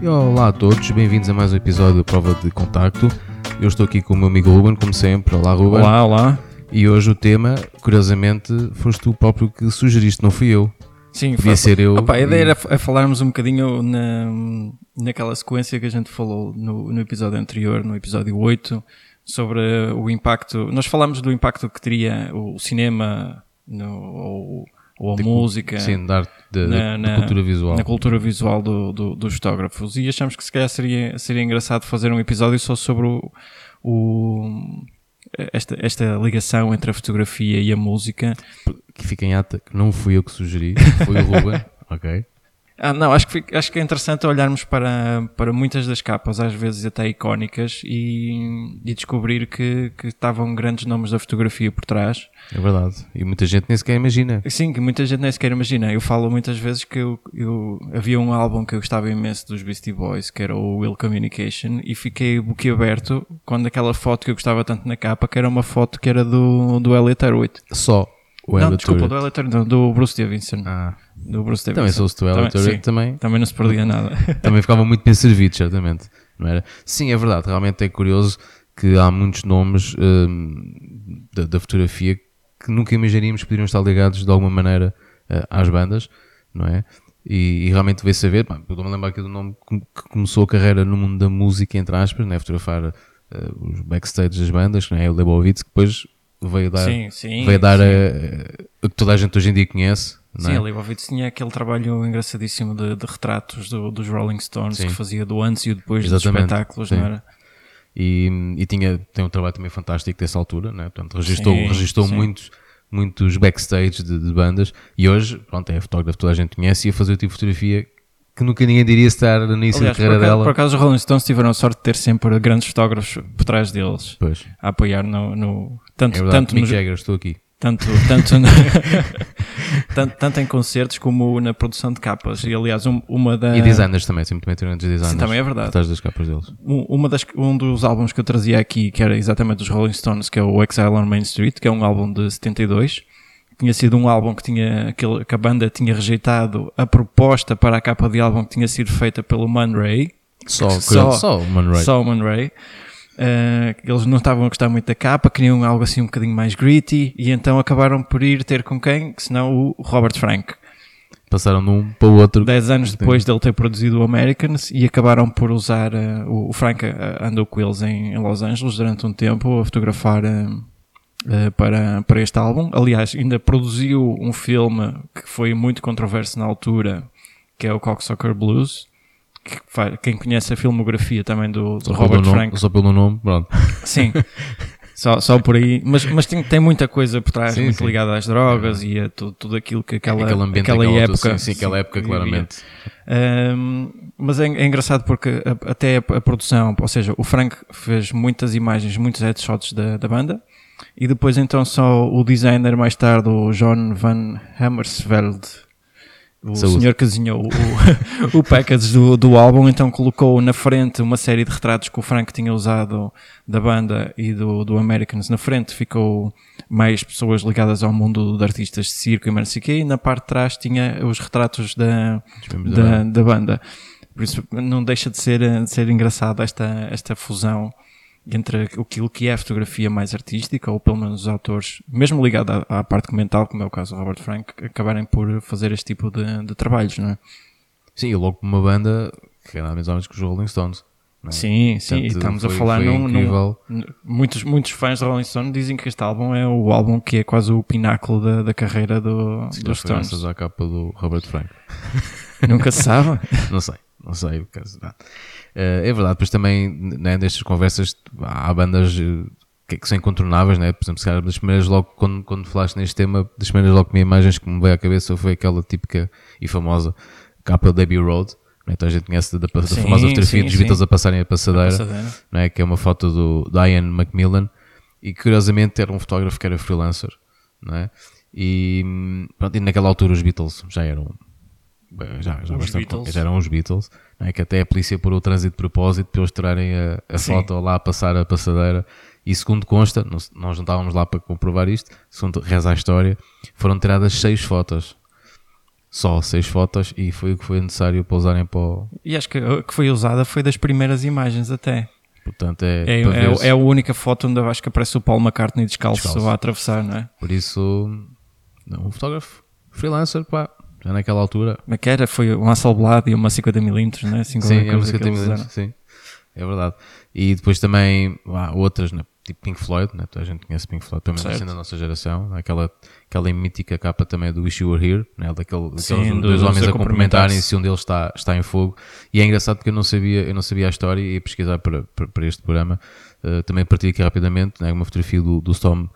E olá a todos, bem-vindos a mais um episódio da Prova de Contacto. Eu estou aqui com o meu amigo Ruben, como sempre. Olá, Ruben. Olá, olá. E hoje o tema, curiosamente, foste tu próprio que sugeriste, não fui eu. Sim, Devia ser eu. Opa, a ideia era f- a falarmos um bocadinho na, naquela sequência que a gente falou no, no episódio anterior, no episódio 8, sobre o impacto. Nós falámos do impacto que teria o cinema no, ou, ou a de- música Sim, da arte, da, na- na- cultura visual. na cultura visual do- do- dos fotógrafos. E achamos que se calhar seria, seria engraçado fazer um episódio só sobre o, o- esta, esta ligação entre a fotografia e a música. Que fica em ata, que não fui eu que sugeri, foi o Ruben. ok. Ah, não, acho que, acho que é interessante olharmos para, para muitas das capas, às vezes até icónicas, e, e descobrir que, que estavam grandes nomes da fotografia por trás. É verdade. E muita gente nem sequer imagina. Sim, que muita gente nem sequer imagina. Eu falo muitas vezes que eu, eu- havia um álbum que eu gostava imenso dos Beastie Boys, que era o Will Communication, e fiquei boquiaberto quando aquela foto que eu gostava tanto na capa, que era uma foto que era do, do Elliot Erwitt. Só o Não, desculpa, do Erwitt, não, do Bruce Davidson. Ah, Do Bruce também Davidson. sou o Elliot Também- Turret sim. também. Também não se perdia nada. também ficava muito bem servido, certamente. Não era? Sim, é verdade. Realmente é curioso que há muitos nomes hum, da, da fotografia que nunca imaginaríamos que poderiam estar ligados de alguma maneira eh, às bandas, não é? E, e realmente veio saber, pá, eu a lembrar aqui do nome que, que começou a carreira no mundo da música, entre aspas, né? fotografar eh, os backstage das bandas, não é? o Lebowitz, que depois veio dar, Sim, sim. veio dar a- o que toda a gente hoje em dia conhece. Sim, é? a Leibovitz tinha aquele trabalho engraçadíssimo de, de retratos do- dos Rolling Stones Sim. que fazia do antes e o depois Exatamente, dos espetáculos, sim. não era? e, e tinha, tem um trabalho também fantástico dessa altura, né? Portanto, registou, Sim, registou sim. muitos, muitos backstage de, de bandas e hoje, pronto, é fotógrafo que toda a gente conhece e a fazer o tipo de fotografia que nunca ninguém diria estar no início Aliás, da por carreira acaso, dela. por acaso os Rolling Stones tiveram a sorte de ter sempre grandes fotógrafos por trás deles Pois, a apoiar no, no- é tanto, verdade, tanto, Mick nos- Jagger, estou aqui. tanto, tanto, tanto, tanto em concertos como na produção de capas. E aliás, um- uma da. E designers também, sempre também tiveram designers. Sim, também é verdade. Por trás das capas deles. Um, uma das, um dos álbuns que eu trazia aqui, que era exatamente dos Rolling Stones, que é o Exile on Main Street, que é um álbum de 72. Tinha sido um álbum que, tinha, aquele, que a banda tinha rejeitado a proposta para a capa de álbum que tinha sido feita pelo Man Ray. Só, Só- só, só o Man Ray. Só o Man Ray. Eh, eles não estavam a gostar muito da capa, queriam algo assim um bocadinho mais gritty, e então acabaram por ir ter com quem? Senão o Robert Frank. Passaram de um para o outro. Dez anos depois dele ter produzido o Americans e acabaram por usar eh, o, Frank eh, andou com eles em, em Los Angeles durante um tempo a fotografar eh, eh, para, para este álbum. Aliás, ainda produziu um filme que foi muito controverso na altura, que é o Cocksucker Blues. Que fa- quem conhece a filmografia também do, do Robert nome, Frank só pelo nome, pronto. Sim. Só, só por aí. Mas, mas tem, tem muita coisa por trás, Sim, muito sim. ligada às drogas e a tudo, tudo aquilo que aquela, aquela daquela época. sim, sim, aquela época, claramente. Um, mas é, é engraçado porque a- até a, a produção, ou seja, o Frank fez muitas imagens, muitos headshots da, da banda. E depois então só o designer mais tarde, o John Van Hammersveld, o Saúde. senhor que desenhou o, o package do, do álbum, então colocou na frente uma série de retratos que o Frank tinha usado da banda e do, do Americans. Na frente ficou mais pessoas ligadas ao mundo de artistas de circo e quê, e na parte de trás tinha os retratos da, da da, banda. da banda. Por isso não deixa de ser, de ser engraçado esta, esta fusão entre aquilo que é a fotografia mais artística, ou pelo menos os autores, mesmo ligado à, à parte documental, como é o caso do Robert Frank, acabarem por fazer este tipo de, de trabalhos, não é? Sim, e logo uma banda que é nada mais ou menos que os Rolling Stones. é? Sim, sim, e Portanto, estamos foi- a falar num, num- muitos, muitos fãs de Rolling Stone dizem que este álbum é o álbum que é quase o pináculo da, da carreira do, Se dos Stones. à capa do Robert Frank. Nunca se sabe. Não sei, não sei. não. Eh, é verdade, depois também, né, nestas conversas, há bandas eh, que, que são incontornáveis, né? por exemplo, se calhar das primeiras logo, quando, quando falaste neste tema, das primeiras logo me imagens que me veio à cabeça foi aquela típica e famosa capa da Abbey Road, né? então a gente conhece da, da Sim, famosa fotografia dos. Beatles a passarem a passadeira, Passadeira. não é? que é uma foto do do Ian Macmillan e curiosamente era um fotógrafo que era freelancer, não é? E, hum, pronto, e naquela altura os Beatles já eram já, já, bastante, Beatles. já eram os Beatles, é? que até a polícia parou o trânsito de propósito para eles tirarem a, a foto lá a passar a passadeira e segundo consta, nós não estávamos lá para comprovar isto, segundo reza a história, foram tiradas seis fotos só seis fotos e foi o que foi necessário para usarem para o... E acho que a que foi usada foi das primeiras imagens até. Portanto, é, É, é, é a única foto onde eu acho que aparece o Paul McCartney descalço, Descalço. a atravessar, não é? Por isso, não, um fotógrafo freelancer, pá, já naquela altura. Como é que era? Foi um Hasselblad e uma 50mm, não é? Assim, Sim, qualquer é milhões, usaram. sim. É verdade. E depois também há outras, né? tipo Pink Floyd, né? toda a gente conhece Pink Floyd, pelo menos assim da nossa geração, aquela, aquela mítica capa também do Wish You Were Here, né? Daquele, Sim, daqueles do- dois homens a cumprimentar-se. cumprimentarem-se, um deles está, está em fogo. E é engraçado porque eu não sabia, eu não sabia a história e ia pesquisar para, para, para este programa. Uh, também partilho aqui rapidamente né? uma fotografia do, do Storm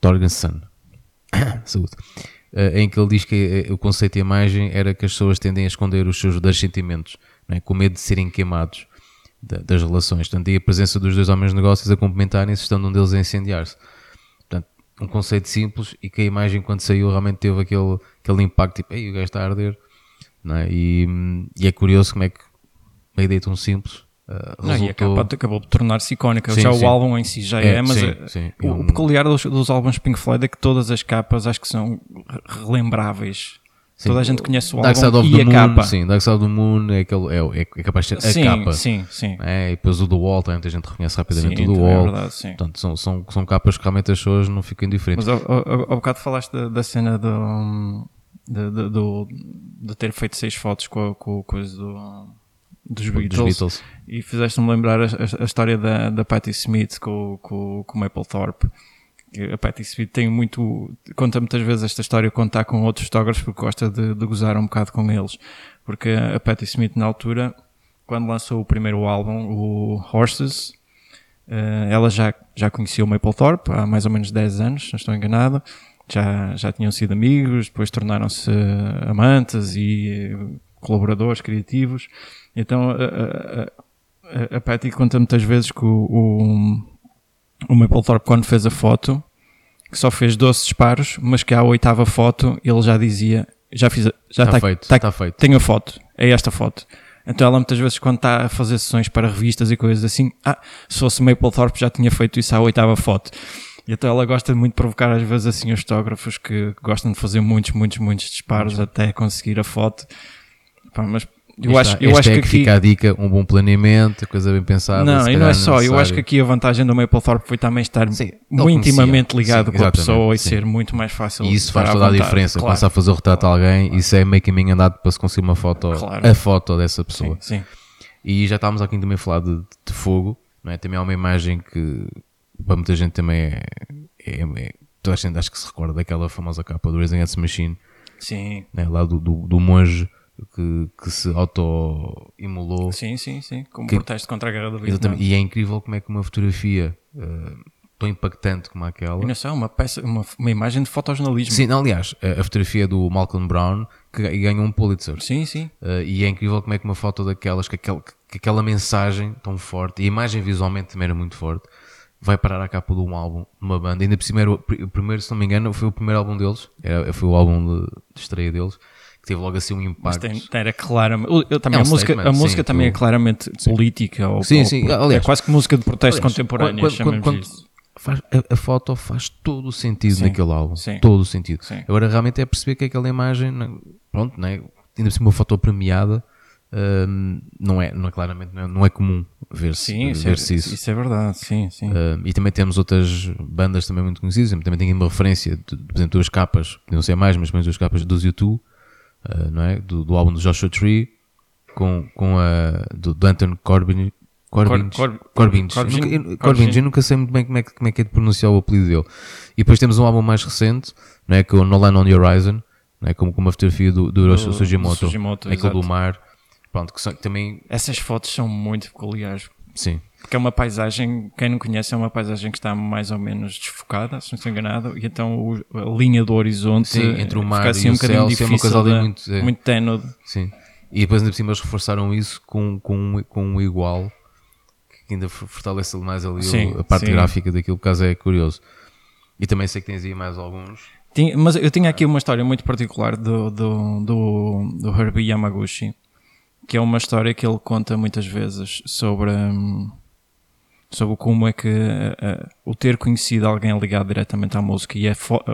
Torgensen. Saúde. Uh, em que ele diz que eh, o conceito da imagem era que as pessoas tendem a esconder os seus verdadeiros sentimentos, é? com medo de serem queimados da- das relações. Portanto, e a presença dos dois homens de negócios a complementarem-se, estando um deles a incendiar-se. Portanto, um conceito simples e que a imagem, quando saiu, realmente teve aquele, aquele impacto, tipo, ei, o gajo está a arder. É? e, hum, e é curioso como é que uma ideia tão simples uh, Não, e a resultou... capa acabou por tornar-se icónica. Sim, já sim. o álbum em si já É, é, mas sim, é- sim. O, o peculiar dos, dos álbuns Pink Floyd é que todas as capas acho que são re- relembráveis. Toda a gente conhece o Dark Side álbum of e the a Moon, capa. sim, Dark Side of the Moon é, aquele, é, é, é capaz de ser a sim, capa. sim, sim. É, e depois o The Wall, também muita gente reconhece rapidamente o The é Wall. verdade, sim. Portanto, são, são, são capas que realmente as pessoas não ficam indiferentes. Mas ao, ao, ao bocado falaste da, da cena do, de, de, do- de ter feito seis fotos com a, com a coisa do, dos Beatles, Dos Beatles. e fizeste-me lembrar a, a- a história da, da Patti Smith com, com, com o Mapplethorpe. A Patti Smith tem muito. Conta muitas vezes esta história quando está com outros fotógrafos porque gosta de, de gozar um bocado com eles. Porque a Patti Smith, na altura, quando lançou o primeiro álbum, o Horses, eh, ela já, já conhecia o Mapplethorpe há mais ou menos 10 anos, se não estou enganado. Já, já tinham sido amigos, depois tornaram-se amantes e colaboradores criativos. Então a, a, a, Patty conta muitas vezes que o, o, o Mapplethorpe, quando fez a foto, que só fez 12 disparos, mas que à oitava foto ele já dizia: Já fiz, já Está está feito, tá- está feito. tenho a foto, é esta foto. Então ela muitas vezes quando está a fazer sessões para revistas e coisas assim, ah, se fosse Mapplethorpe já tinha feito isso à oitava foto. E então ela gosta muito de provocar às vezes assim os fotógrafos que gostam de fazer muitos, muitos, muitos disparos até conseguir a foto. Pá, mas eu Aí acho, está. eu acho é que que aqui... fica a dica, um bom planeamento, coisa bem pensada. Não, e não é só, eu acho que aqui a vantagem do Mapplethorpe foi também estar Sim, muito intimamente ligado Sim, com a pessoa e sim. ser muito mais fácil. E isso faz toda a diferença. claro. Começar a fazer o retrato de alguém, isso é meio caminho andado para se conseguir uma foto, Claro. a foto dessa pessoa. Sim. E já estávamos aqui também a falar de, de fogo, não é? Também há uma imagem que para muita gente também é, é, é- toda a gente acho que se recorda daquela famosa capa do the Machine, Sim, né? lá do, do, do monge que, que se auto-imolou. sim, sim, sim. Como Que- protesto contra a guerra do Vietnã. Exatamente. E é incrível como é que uma fotografia eh, tão impactante como aquela. E não sei, uma peça, uma, uma imagem de fotojornalismo. Sim, não, aliás, a, a fotografia do Malcolm Brown que ga- ganhou um Pulitzer. sim. sim. Uh, e é incrível como é que uma foto daquelas, que, aquel, que aquela mensagem tão forte, e a imagem visualmente também era muito forte, vai parar à capa de um álbum, de uma banda. Ainda por cima, era o, o primeiro, se não me engano, foi o primeiro álbum deles, era, foi o álbum de, de estreia deles, teve logo assim um Mas impacto. tem, era claramente. eu também, É um a música, a música sim, também é tu- claramente política. Ou, Sim, ou- sim, é aliás- quase que música de protesto Aliás, contemporânea, quando- quando- isso. faz- a, a foto faz todo o sentido Sim, naquele álbum. sim. Todo o sentido. Agora realmente é perceber que aquela imagem, não- pronto, né? ainda por cima uma foto premiada, hum, não, é, não é claramente não é, não é comum ver-se Sim, isso é, isso. isso é verdade. Sim, sim. Uh, e também temos outras bandas também muito conhecidas. Também tenho uma referência, de, por exemplo, duas capas, podiam ser mais, mas pelo menos duas capas dos YouTube, uh, não é? Do, do álbum do Joshua Tree, com, com a do, do Anton Corbin. Corbin, Cor- Cor- nunca, eu, eu nunca sei muito bem como é, que- como é que é de pronunciar o apelido dele. E depois temos um álbum mais recente, não é? Que é o No Land on the Horizon, não é? Como com uma fotografia do, do Hiroshi Do- Sugimoto, Sugimoto, aquele do mar. Pronto, que, são, que também, Essas fotos são muito peculiares. Sim, Porque é uma paisagem, quem não conhece, é uma paisagem que está mais ou menos desfocada, se não estou enganado, e então o- a linha do horizonte Sim, entre o mar assim e um o céu, é uma difícil, coisa ali de- muito- é. muito ténue. Sim. E depois ainda por cima eles reforçaram isso com, com, um- com um igual que ainda for- fortalece mais ali Sim, a parte sim. gráfica daquilo, por caso é curioso. E também sei que tens aí mais alguns. Tinha- mas eu tinha aqui uma história muito particular do, do, do, do Herbie Yamaguchi, que é uma história que ele conta muitas vezes sobre, hum, sobre como é que uh, o ter conhecido alguém ligado diretamente à música e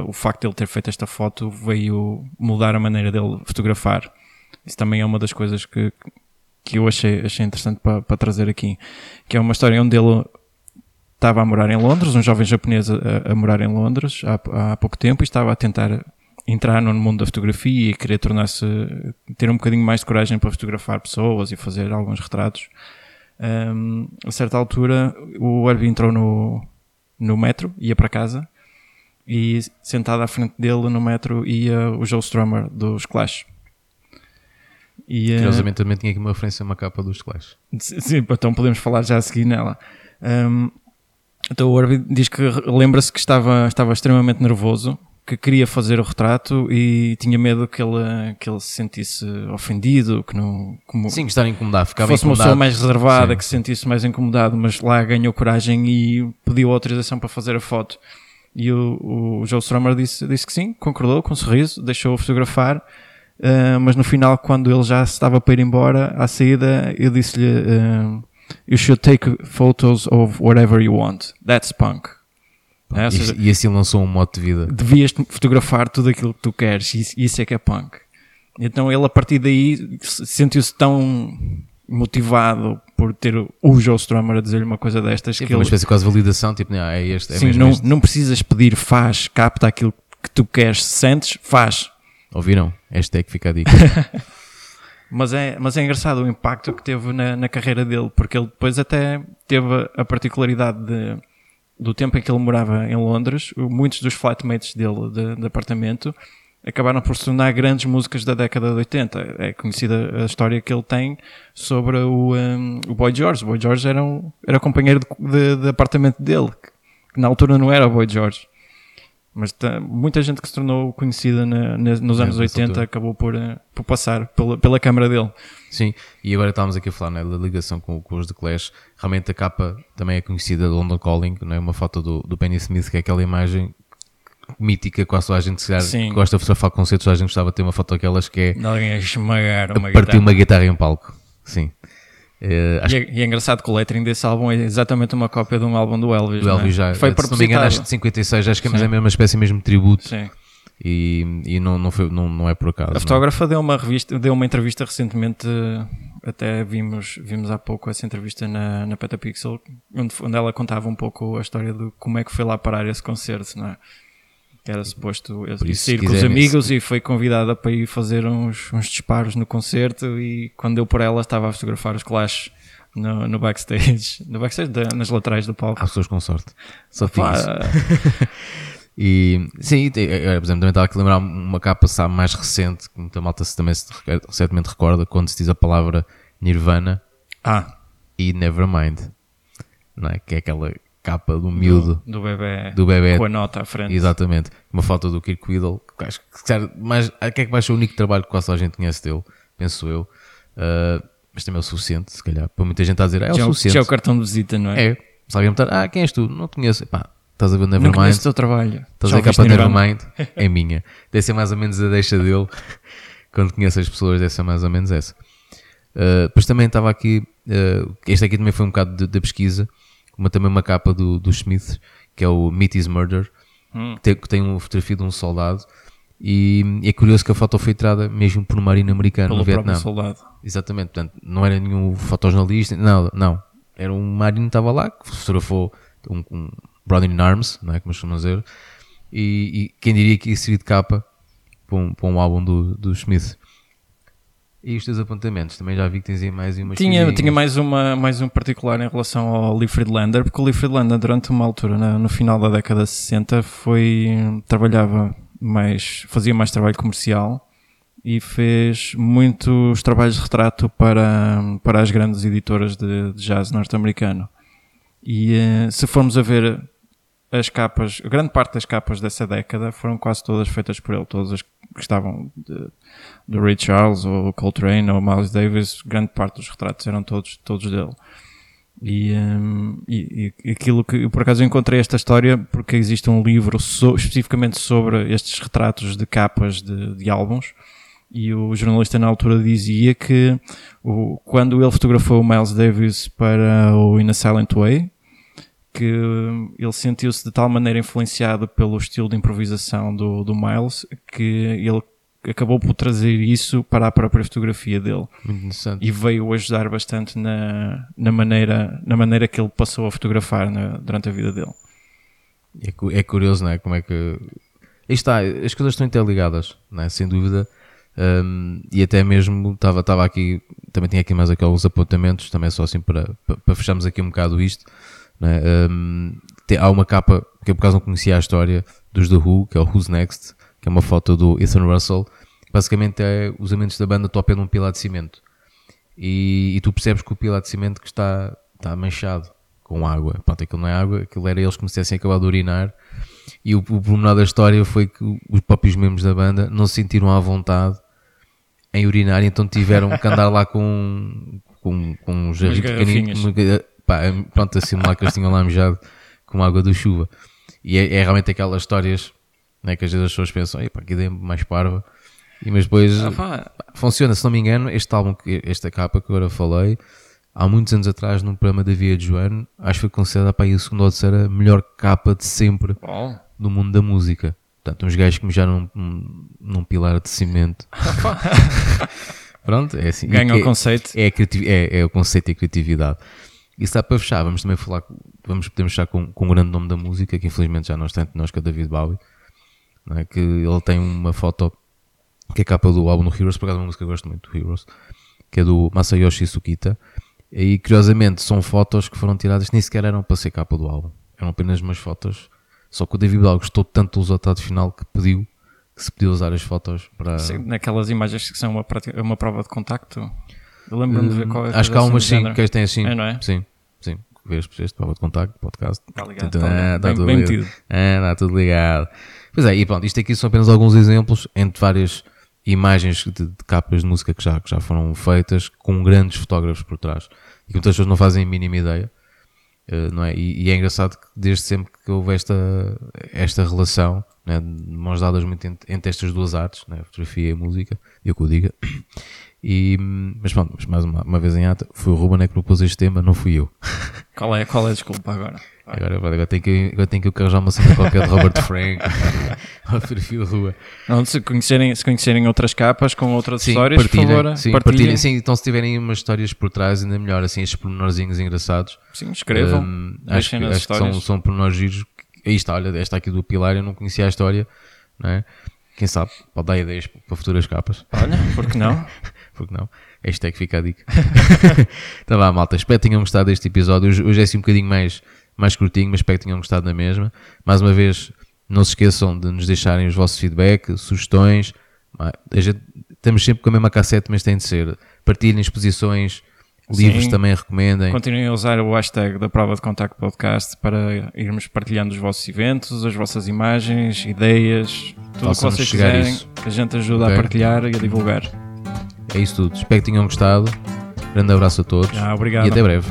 o facto de ele ter feito esta foto veio mudar a maneira dele fotografar. Isso também é uma das coisas que, que eu achei, achei interessante para, para trazer aqui. Que é uma história onde ele estava a morar em Londres, um jovem japonês a, a morar em Londres há, há pouco tempo e estava a tentar entrar no mundo da fotografia e querer tornar-se, ter um bocadinho mais de coragem para fotografar pessoas e fazer alguns retratos. Um, a certa altura, o Herbie entrou no, no metro, ia para casa, e sentado à frente dele no metro ia o Joe Strummer dos Clash. E, uh, Curiosamente também tinha aqui uma referência a uma capa dos Clash. Sim, então podemos falar já a seguir nela. Um, então o Herbie diz que lembra-se que estava, estava extremamente nervoso que queria fazer o retrato e tinha medo que ele, que ele se sentisse ofendido, que não... Como Sim, estar incomodado, ficava fosse incomodado. uma pessoa mais reservada, Sim. que se sentisse mais incomodado, mas lá ganhou coragem e pediu autorização para fazer a foto. E o, o Joe Stromer disse, disse que sim, concordou com um sorriso, deixou-o fotografar, uh, mas no final, quando ele já estava para ir embora, à saída, eu disse-lhe uh, You should take photos of whatever you want. That's punk. É, seja, e, assim lançou um modo de vida. Devias fotografar tudo aquilo que tu queres, e isso é que é punk. Então ele, a partir daí, sentiu-se tão motivado por ter o Joe Strummer a dizer-lhe uma coisa destas. Sim, que uma ele... espécie de quase validação, tipo, não, é este, é Sim, não, este. não precisas pedir, faz, capta aquilo que tu queres, sentes, faz. Ouviram? Hashtag fica a dica. mas, é, mas é engraçado o impacto que teve na, na carreira dele, porque ele depois até teve a particularidade de do tempo em que ele morava em Londres, muitos dos flatmates dele de, de apartamento acabaram por se tornar grandes músicas da década de 80. É conhecida a história que ele tem sobre o, um, o Boy George. O Boy George era, um, era companheiro de, de, de, apartamento dele, que na altura não era o Boy George. Mas tá, muita gente que se tornou conhecida na, na, nos anos é, 80 altura. acabou por, uh, por passar pela, pela câmara dele. Sim, e agora estávamos aqui a falar né, da ligação com, com, os The Clash. Realmente a capa também é conhecida de London Calling, não é uma foto do, do Penny Smith, que é aquela imagem mítica, quase toda a gente se gosta de fotografar concertos, a gente gostava de ter uma foto daquelas que é alguém a esmagar uma partir guitarra. uma guitarra em palco. Sim. Uh, e, é, e, é, engraçado que o lettering desse álbum é exatamente uma cópia de um álbum do Elvis. Do Elvis é? já. Foi se não me engano, acho que de 56, acho que é, mas é mesmo uma espécie mesmo de tributo. Sim. E, e não, não, foi, não, não é por acaso. A fotógrafa deu uma, revista, deu uma entrevista recentemente, até vimos, vimos há pouco essa entrevista na, na Petapixel, onde, onde ela contava um pouco a história de como é que foi lá parar esse concerto, não é? Era suposto sair com os amigos e foi convidada para ir fazer uns, uns disparos no concerto e quando deu por ela estava a fotografar os Clash no, no backstage, no backstage nas laterais do palco. Há pessoas com sorte. Só tinha E sim, por exemplo, também estava a lembrar uma capa sabe, mais recente, que muita malta também se, recentemente recorda, quando se diz a palavra Nirvana ah. e Nevermind, não é? Que é aquela capa do miúdo do, do, bebê, do bebê com a nota à frente. Exatamente. Uma foto do Kirk Whittle, que acho que mas que é que vai ser o único trabalho que quase a gente conhece dele, penso eu. Uh, mas também é o suficiente, se calhar. Para muita gente a dizer, é o já, suficiente. Já é o cartão de visita, não é? É. Se alguém me ah, quem és tu? Não te conheço. Pá, estás a ver Nevermind. Não conheço o teu trabalho. Estás a ver a capa Nevermind? É minha. Deve ser mais ou menos a deixa dele. Quando conheço as pessoas, deve ser mais ou menos essa. Uh, depois também estava aqui, uh, este aqui também foi um bocado de, de pesquisa, uma, também uma capa do, do Smith, que é o Meet Is Murder, hum. que, tem, que tem uma fotografia de um soldado. E, é curioso que a foto foi tirada mesmo por um marino americano Pelo no Vietnã. soldado. Exatamente, portanto, não era nenhum fotojornalista, nada, não. Era um marino que estava lá, que fotografou um, um Brother in Arms, não é? Como costumam dizer. E, e, quem diria que ia servir de capa para um, para um álbum do, do Smith. E os teus apontamentos? Também já vi que tens aí mais uma tinha, tinha mais, uma, mais um particular em relação ao Lee Friedlander, porque o Lee Friedlander, durante uma altura, no, no final da década de 60, foi, trabalhava mais, fazia mais trabalho comercial e fez muitos trabalhos de retrato para, para as grandes editoras de, de jazz norte-americano. E eh, se formos a ver as capas, grande parte das capas dessa década foram quase todas feitas por ele, todas as de, do Ray Charles ou Coltrane ou Miles Davis, grande parte dos retratos eram todos, todos dele. E, um, e, e, aquilo que por acaso encontrei esta história porque existe um livro so, especificamente sobre estes retratos de capas de, de álbuns e o jornalista na altura dizia que o, quando ele fotografou o Miles Davis para o In a Silent Way que ele sentiu-se de tal maneira influenciado pelo estilo de improvisação do, do Miles que ele acabou por trazer isso para a própria fotografia dele Muito interessante. e veio ajudar bastante na, na, maneira, na maneira que ele passou a fotografar na- durante a vida dele. É, é curioso, não é? Como é que. Aí está, as coisas estão interligadas, não é? Sem dúvida. Um, e até mesmo estava estava aqui, também tinha aqui mais aqueles apontamentos, também só assim para, para, para fecharmos aqui um bocado isto. É? Um, tem- há uma capa que eu por acaso não conhecia a história dos The Who, que é o Who's Next, que é uma foto do Ethan Russell. Basicamente é os elementos da banda topam num pilar de cimento. E, e tu percebes que o pilar de cimento que está, está manchado com água. Pronto, aquilo não é água, aquilo era eles que começassem a acabar de urinar. E o, o pormenor da história foi que os próprios membros da banda não se sentiram à vontade em urinar, então tiveram que andar lá com, com, com um garrafinhas. Pá, pronto, a simular que eles tinham lá mijado com água da chuva. E é, é realmente aquelas histórias né, que às vezes as pessoas pensam, "Epá, que ideia mais parva. E mas depois Ah, funciona, se não me engano, este álbum, esta capa que agora falei, há muitos anos atrás, num programa da Via de Joano, acho que foi considerada para aí a segunda ou terceira melhor capa de sempre no mundo da música. Portanto, uns gajos que mijaram num, num pilar de cimento. Pronto, é assim. Ganha o conceito. É, a criati- é, é o conceito e a criatividade. Isso dá para fechar. Vamos também falar, vamos podemos fechar com, com um grande nome da música, que infelizmente já não está entre nós, que é David Bowie. é? Que ele tem uma foto que é capa do álbum do Heroes, por acaso é uma música que eu gosto muito do Heroes, que é do Masayoshi Sukita. E curiosamente são fotos que foram tiradas, nem sequer eram para ser capa do álbum, eram apenas umas fotos. Só que o David Bowie gostou tanto do resultado final que pediu que se podia usar as fotos para. Sim, Naquelas imagens que são uma, uma prova de contacto. Lembro-me de ver qual é Hum, Acho que há umas assim do sim, género. que têm assim. É, não é? Sim, sim. Vês, este prova de contacto, podcast. Tá ligado, Então, tá ligado. ah, tá tudo bem ligado. metido. Ah, está tudo ligado. Pois é, e pronto, isto aqui são apenas alguns exemplos entre várias imagens de, de capas de música que já, que já foram feitas com grandes fotógrafos por trás e que muitas pessoas não fazem a mínima ideia. eh, não é? E, e é engraçado que desde sempre que houve esta, esta relação, né, de mãos dadas muito entre, entre estas duas artes, né, fotografia e música, eu que o diga. E, mas pronto, mas mais uma, uma vez em ata, foi o Ruben é que propôs este tema, não fui eu. Qual é, qual é a desculpa agora? Vai. Agora, agora, tenho que, agora tenho que arranjar uma cena qualquer de Robert Frank, fotografia de rua. Não, se, conhecerem, se conhecerem outras capas com outras Sim, histórias, partilhem, por favor, sim, partilhem. partilhem. Sim, então se tiverem umas histórias por trás, ainda melhor, assim, estes pormenorzinhos engraçados. Sim, escrevam, Hum, acho deixem nas acho que são, histórias. são pormenores giros. Aí está, olha, esta aqui do Pilar, eu não conhecia a história, não é? Quem sabe, pode dar ideias para futuras capas. Olha, porque não? Porque não? Hashtag fica a dica. então vá, malta. Espero que tenham gostado deste episódio. Hoje, é assim um bocadinho mais, mais curtinho, mas espero que tenham gostado na mesma. Mais uma vez, não se esqueçam de nos deixarem os vossos feedback, sugestões. A gente- estamos sempre com a mesma cassete, mas tem de ser. Partilhem exposições, livros Sim. também recomendem. Continuem a usar o hashtag da Prova de Contacto Podcast para irmos partilhando os vossos eventos, as vossas imagens, ideias, tudo o que vocês quiserem, isso. que a gente ajuda Ok. a partilhar e a divulgar. É isso tudo. Espero que tenham gostado. Grande abraço a todos Ah, obrigado. e até breve.